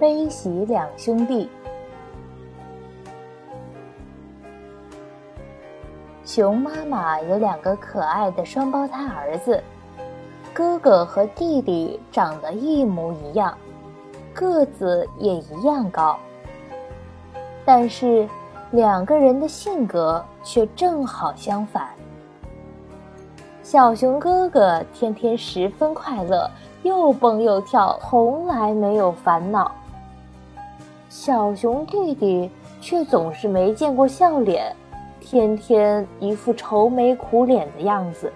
悲喜两兄弟。熊妈妈有两个可爱的双胞胎儿子，哥哥和弟弟长得一模一样，个子也一样高。但是两个人的性格却正好相反。小熊哥哥天天十分快乐，又蹦又跳，从来没有烦恼。小熊弟弟却总是没见过笑脸。天天一副愁眉苦脸的样子。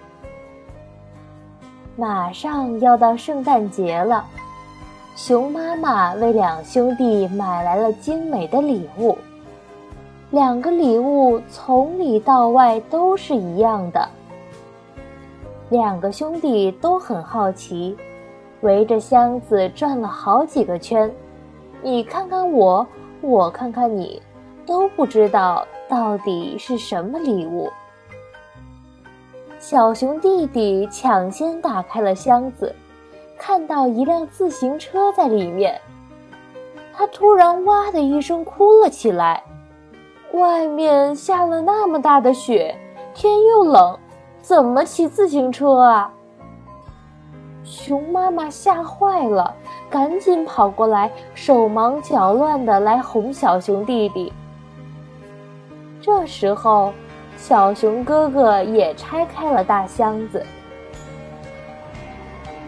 马上要到圣诞节了，熊妈妈为两兄弟买来了精美的礼物。两个礼物从里到外都是一样的。两个兄弟都很好奇，围着箱子转了好几个圈。你看看我，我看看你，都不知道。到底是什么礼物？小熊弟弟抢先打开了箱子，看到一辆自行车在里面，他突然哇的一声哭了起来。外面下了那么大的雪，天又冷，怎么骑自行车啊？熊妈妈吓坏了，赶紧跑过来，手忙脚乱的来哄小熊弟弟。这时候，小熊哥哥也拆开了大箱子。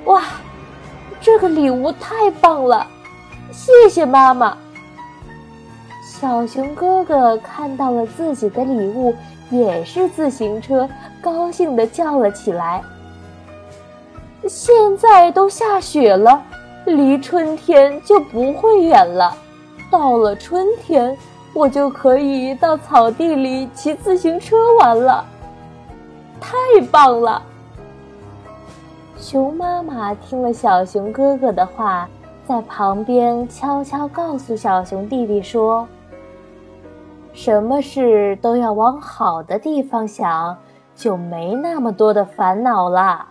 哇，这个礼物太棒了！谢谢妈妈。小熊哥哥看到了自己的礼物，也是自行车，高兴的叫了起来。现在都下雪了，离春天就不会远了。到了春天。我就可以到草地里骑自行车玩了，太棒了！熊妈妈听了小熊哥哥的话，在旁边悄悄告诉小熊弟弟说：“什么事都要往好的地方想，就没那么多的烦恼啦。”